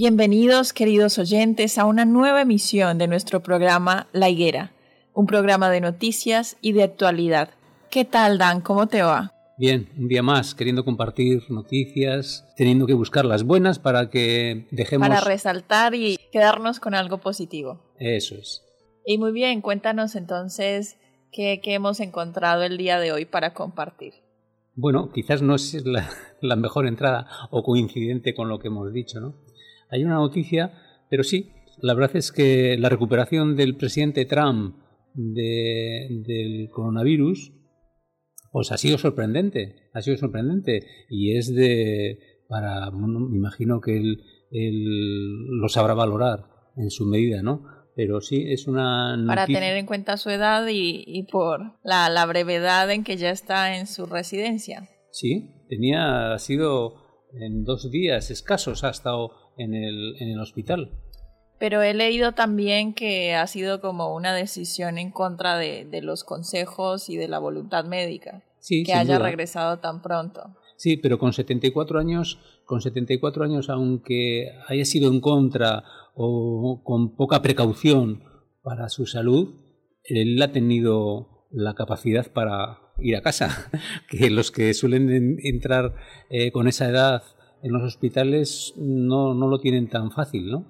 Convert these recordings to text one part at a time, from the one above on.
Bienvenidos queridos oyentes a una nueva emisión de nuestro programa La Higuera, un programa de noticias y de actualidad. ¿Qué tal Dan? ¿Cómo te va? Bien, un día más, queriendo compartir noticias, teniendo que buscar las buenas para que dejemos... Para resaltar y quedarnos con algo positivo. Eso es. Y muy bien, cuéntanos entonces ¿Qué, hemos encontrado el día de hoy para compartir? Bueno, quizás no es la, la, mejor entrada o coincidente con lo que hemos dicho, ¿no? Hay una noticia, pero sí, la verdad es que la recuperación del presidente Trump de, del coronavirus, pues ha sido sorprendente, ha sido sorprendente y es de, para, me imagino que él, él lo sabrá valorar en su medida, ¿no? pero sí es una Para tener en cuenta su edad y, por la, la, brevedad en que ya está en su residencia. Sí, tenía, ha sido en dos días escasos, ha estado en el, en el hospital. Pero he leído también que ha sido como una decisión en contra de, de los consejos y de la voluntad médica. Sí, que haya regresado tan pronto. Sí, pero con 74 años, con 74 años, aunque haya sido en contra o con poca precaución para su salud, él ha tenido la capacidad para ir a casa, que los que suelen entrar eh, con esa edad en los hospitales no, no lo tienen tan fácil, ¿no?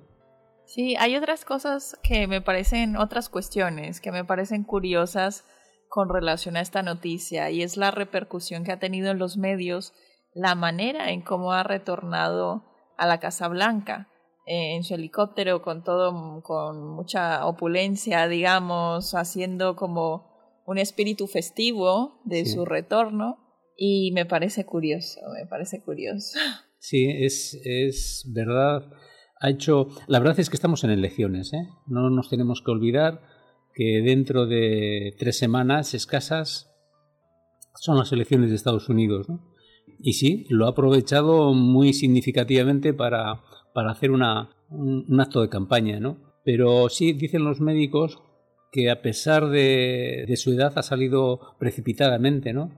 Sí, hay otras cosas que me parecen, otras cuestiones que me parecen curiosas con relación a esta noticia y es la repercusión que ha tenido en los medios, la manera en cómo ha retornado a la Casa Blanca. Eh, en su helicóptero con todo, con mucha opulencia, digamos, haciendo como un espíritu festivo de su retorno y me parece curioso, me parece curioso. Sí, es, es verdad. Ha hecho, la verdad es que estamos en elecciones, ¿eh? No nos tenemos que olvidar que dentro de tres semanas escasas son las elecciones de Estados Unidos, ¿no? Y sí, lo ha aprovechado muy significativamente para para hacer una, un, acto de campaña, ¿no? Pero sí dicen los médicos que a pesar de, de su edad ha salido precipitadamente, ¿no?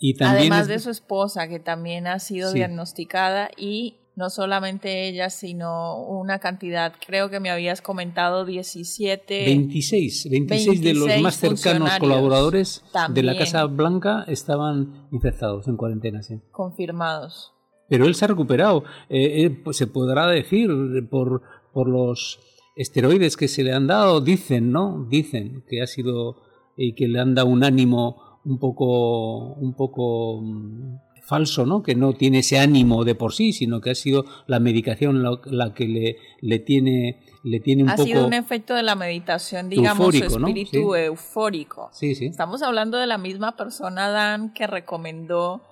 Y también Además de su esposa, que también ha sido diagnosticada y no solamente ella, sino una cantidad, creo que me habías comentado 17... 26, 26, de los más cercanos colaboradores de la Casa Blanca estaban infectados en cuarentena, sí. Confirmados pero él se ha recuperado. Eh, eh, pues se podrá decir por, por los esteroides que se le han dado, dicen, ¿no? Dicen que ha sido y que le han dado un ánimo un poco, un poco mm, falso, ¿no? Que no tiene ese ánimo de por sí, sino que ha sido la medicación la, que le, le tiene le tiene un ha sido un efecto de la meditación, digamos, su espíritu eufórico. Sí, sí. Estamos hablando de la misma persona, Dan, que recomendó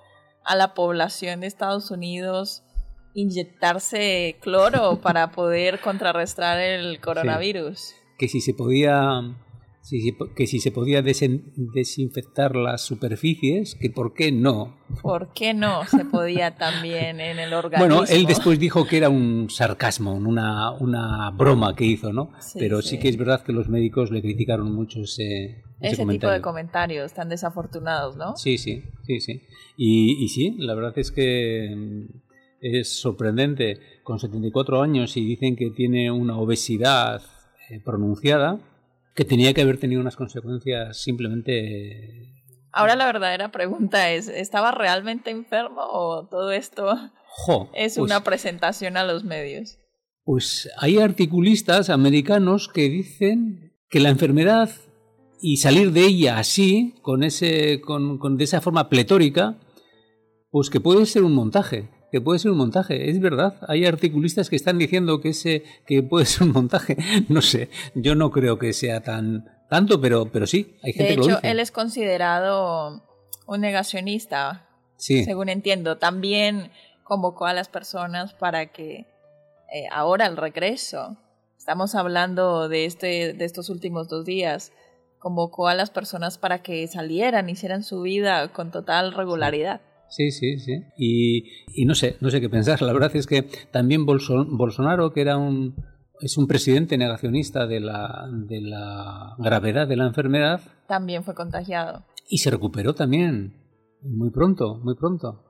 a la población de Estados Unidos inyectarse cloro para poder contrarrestar el coronavirus. Que si se podía que si se podía desinfectar las superficies, que por qué no. ¿Por qué no se podía también en el organismo? Bueno, él después dijo que era un sarcasmo, una, una broma que hizo, ¿no? Pero sí. que es verdad que los médicos le criticaron mucho ese, ese, tipo de comentarios tan desafortunados, ¿no? Sí, sí, sí, sí. Y, y sí, la verdad es que mm, es sorprendente, con 74 años y dicen que tiene una obesidad eh, pronunciada, que tenía que haber tenido unas consecuencias simplemente... Ahora la verdadera pregunta es, ¿estaba realmente enfermo o todo esto es pues una presentación a los medios? Pues hay articulistas americanos que dicen que la enfermedad y salir de ella así, con ese, con, con, de esa forma pletórica, pues que puede ser un montaje que puede ser un montaje. Es verdad, hay articulistas que están diciendo que ese que puede ser un montaje. No sé, yo no creo que sea tan tanto, pero pero sí, hay gente que lo dice. él es considerado un negacionista. Sí. Según entiendo, también convocó a las personas para que eh, ahora el regreso. Estamos hablando de este de estos últimos dos días. Convocó a las personas para que salieran, hicieran su vida con total regularidad. Sí, sí, sí. Y, no sé, no sé qué pensar. La verdad es que también Bolsonaro, que era un, es un presidente negacionista de la, de la gravedad de la enfermedad. También fue contagiado. Y se recuperó también. Muy pronto, muy pronto.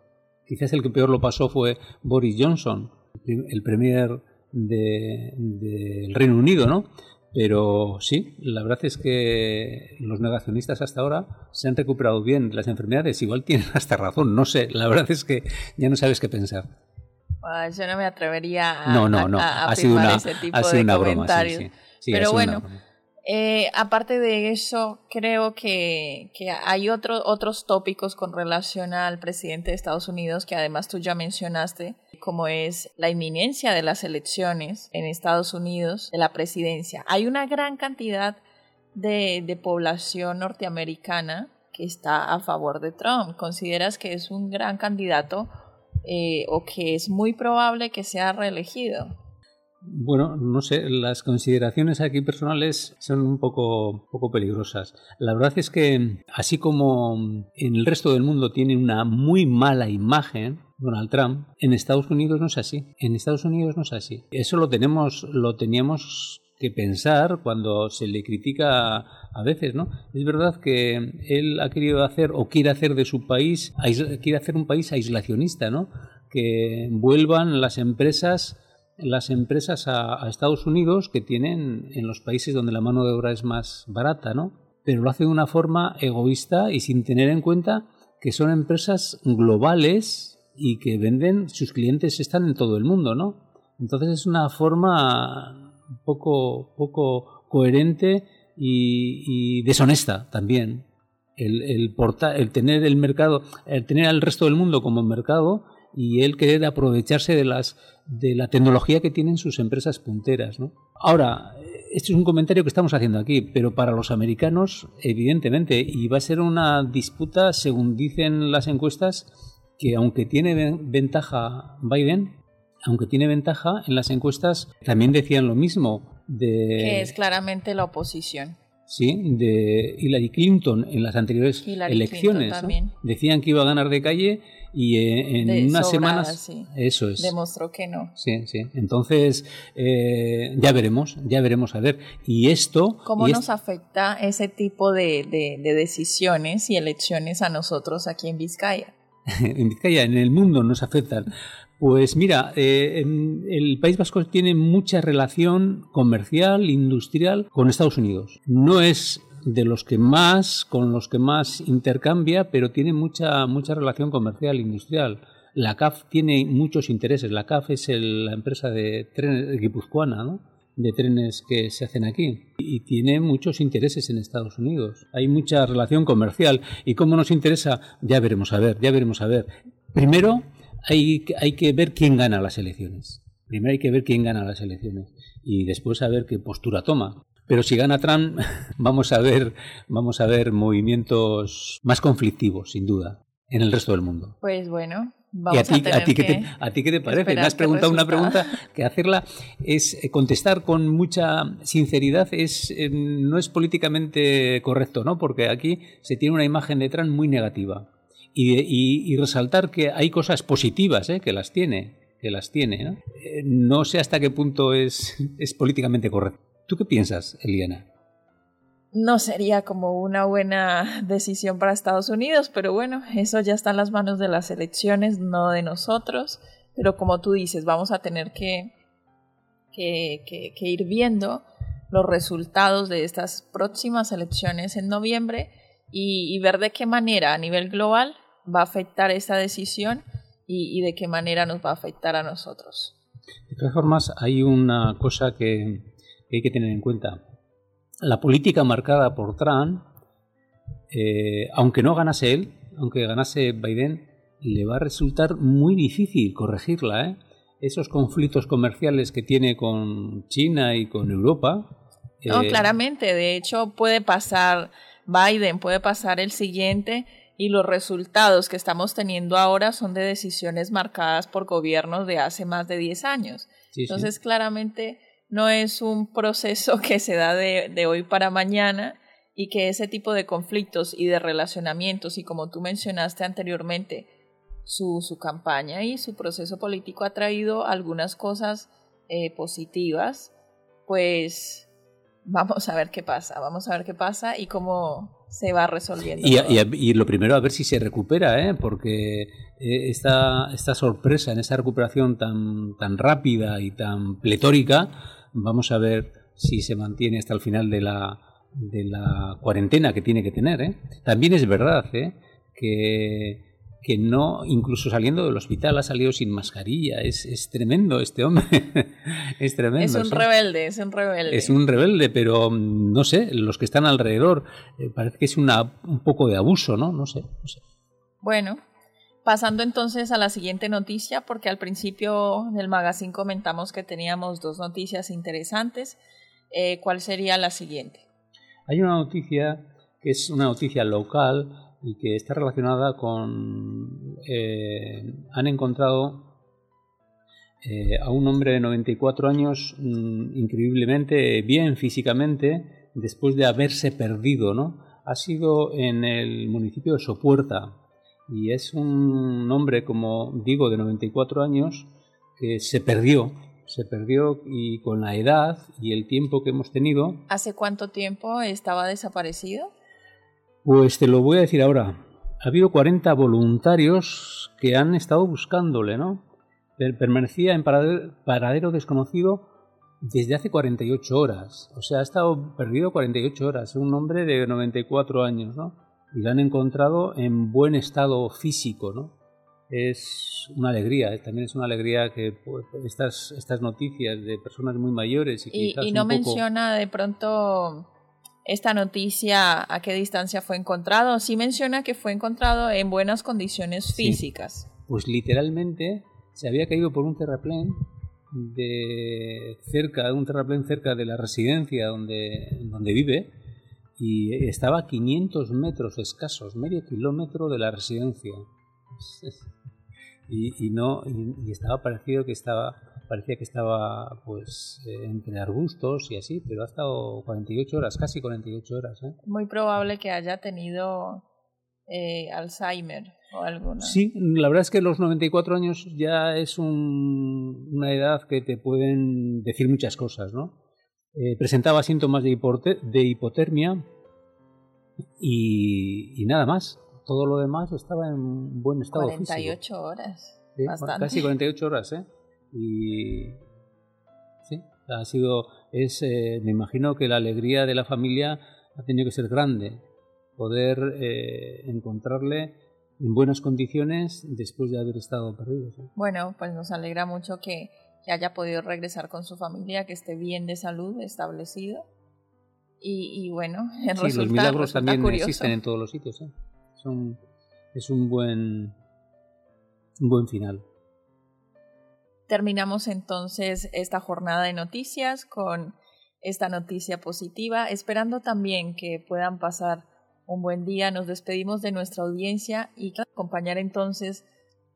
Quizás el que peor lo pasó fue Boris Johnson, el premier del Reino Unido, ¿no? Pero sí, la verdad es que los negacionistas hasta ahora se han recuperado bien de las enfermedades. Igual tienen hasta razón, no sé. La verdad es que ya no sabes qué pensar. yo no me atrevería a, no, no, no. ha sido una, ese tipo ha sido una Broma, sí, Pero bueno, eh, aparte de eso, creo que, que hay otro, otros tópicos con relación al presidente de Estados Unidos que además tú ya mencionaste, como es la inminencia de las elecciones en Estados Unidos, de la presidencia. Hay una gran cantidad de, de población norteamericana que está a favor de Trump. ¿Consideras que es un gran candidato eh, o que es muy probable que sea reelegido? Bueno, no sé, las consideraciones aquí personales son un poco, poco peligrosas. La verdad es que, así como en el resto del mundo tiene una muy mala imagen, Donald Trump, en Estados Unidos no es así. En Estados Unidos no es así. Eso lo tenemos, lo teníamos que pensar cuando se le critica a veces, ¿no? Es verdad que él ha querido hacer o quiere hacer de su país, quiere hacer un país aislacionista, ¿no? Que vuelvan las empresas las empresas a, Estados Unidos que tienen en los países donde la mano de obra es más barata, ¿no? Pero lo hace de una forma egoísta y sin tener en cuenta que son empresas globales y que venden, sus clientes están en todo el mundo, ¿no? Entonces es una forma poco, poco coherente y, deshonesta también. El, el, tener el mercado, el tener al resto del mundo como mercado y él querer aprovecharse de las de la tecnología que tienen sus empresas punteras. ¿no? Ahora, este es un comentario que estamos haciendo aquí, pero para los americanos, evidentemente, y va a ser una disputa, según dicen las encuestas, que aunque tiene ventaja Biden, aunque tiene ventaja en las encuestas, también decían lo mismo. De, que es claramente la oposición. Sí, de Hillary Clinton en las anteriores elecciones. Decían que iba a ganar de calle y eh, en unas semanas eso es. Demostró que no. Sí sí. Entonces eh, ya veremos ya veremos a ver. Y esto cómo nos afecta ese tipo de, de, decisiones y elecciones a nosotros aquí en Vizcaya en Vizcaya en el mundo nos afectan pues mira, eh, el País Vasco tiene mucha relación comercial, industrial con Estados Unidos. No es de los que más, con los que más intercambia, pero tiene mucha, mucha relación comercial, industrial. La CAF tiene muchos intereses. La CAF es la empresa de trenes guipuzcoana, ¿no? de trenes que se hacen aquí y tiene muchos intereses en Estados Unidos. Hay mucha relación comercial y cómo nos interesa, ya veremos a ver, ya veremos a ver. Primero hay, hay que ver quién gana las elecciones. Primero hay que ver quién gana las elecciones y después a ver qué postura toma. Pero si gana Trump, vamos a ver, vamos a ver movimientos más conflictivos, sin duda, en el resto del mundo. Pues bueno, Vamos ¿Y a ti, a, a, ti, que te, ¿A ti qué te parece? Me has preguntado una pregunta que hacerla es eh, contestar con mucha sinceridad es eh, no es políticamente correcto, ¿no? Porque aquí se tiene una imagen de Trump muy negativa. Y, y, y resaltar que hay cosas positivas, ¿eh? que las tiene, que las tiene. ¿no? Eh, no sé hasta qué punto es, es políticamente correcto. ¿Tú qué piensas, Eliana? no sería como una buena decisión para Estados Unidos, pero bueno, eso ya está en las manos de las elecciones, no de nosotros. Pero como tú dices, vamos a tener que, que, que, que ir viendo los resultados de estas próximas elecciones en noviembre y, y, ver de qué manera a nivel global va a afectar esta decisión y, y de qué manera nos va a afectar a nosotros. De todas formas, hay una cosa que, que hay que tener en cuenta la política marcada por Trump, eh, aunque no ganase él, aunque ganase Biden, le va a resultar muy difícil corregirla. ¿eh? Esos conflictos comerciales que tiene con China y con Europa. No, eh, claramente. De hecho, puede pasar Biden, puede pasar el siguiente. Y los resultados que estamos teniendo ahora son de decisiones marcadas por gobiernos de hace más de 10 años. Sí, Entonces, sí. claramente no es un proceso que se da de, de, hoy para mañana y que ese tipo de conflictos y de relacionamientos y como tú mencionaste anteriormente, su, su campaña y su proceso político ha traído algunas cosas eh, positivas, pues vamos a ver qué pasa, vamos a ver qué pasa y cómo se va resolviendo. Y, y, y lo primero a ver si se recupera, ¿eh? porque eh, esta, esta sorpresa en esa recuperación tan, tan rápida y tan pletórica, Vamos a ver si se mantiene hasta el final de la, de la cuarentena que tiene que tener. ¿eh? También es verdad ¿eh? que, que no, incluso saliendo del hospital, ha salido sin mascarilla. Es, es tremendo este hombre. es tremendo. Es un ¿sí? rebelde, es un rebelde. Es un rebelde, pero no sé, los que están alrededor, eh, parece que es una, un poco de abuso, ¿no? No sé, no sé. Bueno, Pasando entonces a la siguiente noticia, porque al principio del magazine comentamos que teníamos dos noticias interesantes. Eh, ¿Cuál sería la siguiente? Hay una noticia que es una noticia local y que está relacionada con... Eh, han encontrado eh, a un hombre de 94 años mmm, increíblemente bien físicamente después de haberse perdido, ¿no? Ha sido en el municipio de Sopuerta, y es un hombre, como digo, de 94 años que se perdió, se perdió y con la edad y el tiempo que hemos tenido. ¿Hace cuánto tiempo estaba desaparecido? Pues te lo voy a decir ahora. Ha habido 40 voluntarios que han estado buscándole, ¿no? Permanecía en paradero, paradero desconocido desde hace 48 horas. O sea, ha estado perdido 48 horas. Un hombre de 94 años, ¿no? y lo han encontrado en buen estado físico, ¿no? Es una alegría, ¿eh? también es una alegría que pues, estas, estas noticias de personas muy mayores y, y, y no un menciona de pronto esta noticia a qué distancia fue encontrado. Sí menciona que fue encontrado en buenas condiciones físicas. Sí, pues literalmente se había caído por un terraplén de cerca, un terraplén cerca de la residencia donde, donde vive y estaba a 500 metros escasos, medio kilómetro de la residencia. Y, y no y, y, estaba parecido que estaba parecía que estaba pues eh, entre arbustos y así, pero ha estado 48 horas, casi 48 horas. ¿eh? Muy probable que haya tenido eh, Alzheimer o alguna. Sí, la verdad es que los 94 años ya es un, una edad que te pueden decir muchas cosas, ¿no? Eh, presentaba síntomas de, de hipotermia y, y, nada más. Todo lo demás estaba en buen estado 48 físico. horas. Sí, bastante. Casi 48 horas, ¿eh? Y sí, ha sido, es, eh, me imagino que la alegría de la familia ha tenido que ser grande. Poder eh, encontrarle en buenas condiciones después de haber estado perdido. ¿sí? Bueno, pues nos alegra mucho que que haya podido regresar con su familia, que esté bien de salud, establecido. Y, y bueno, sí, resulta, los milagros también curioso. existen en todos los sitios. ¿eh? Son, es un buen, un buen final. Terminamos entonces esta jornada de noticias con esta noticia positiva, esperando también que puedan pasar un buen día. Nos despedimos de nuestra audiencia y acompañar entonces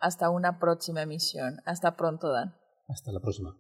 hasta una próxima emisión. Hasta pronto, Dan. Hasta la próxima.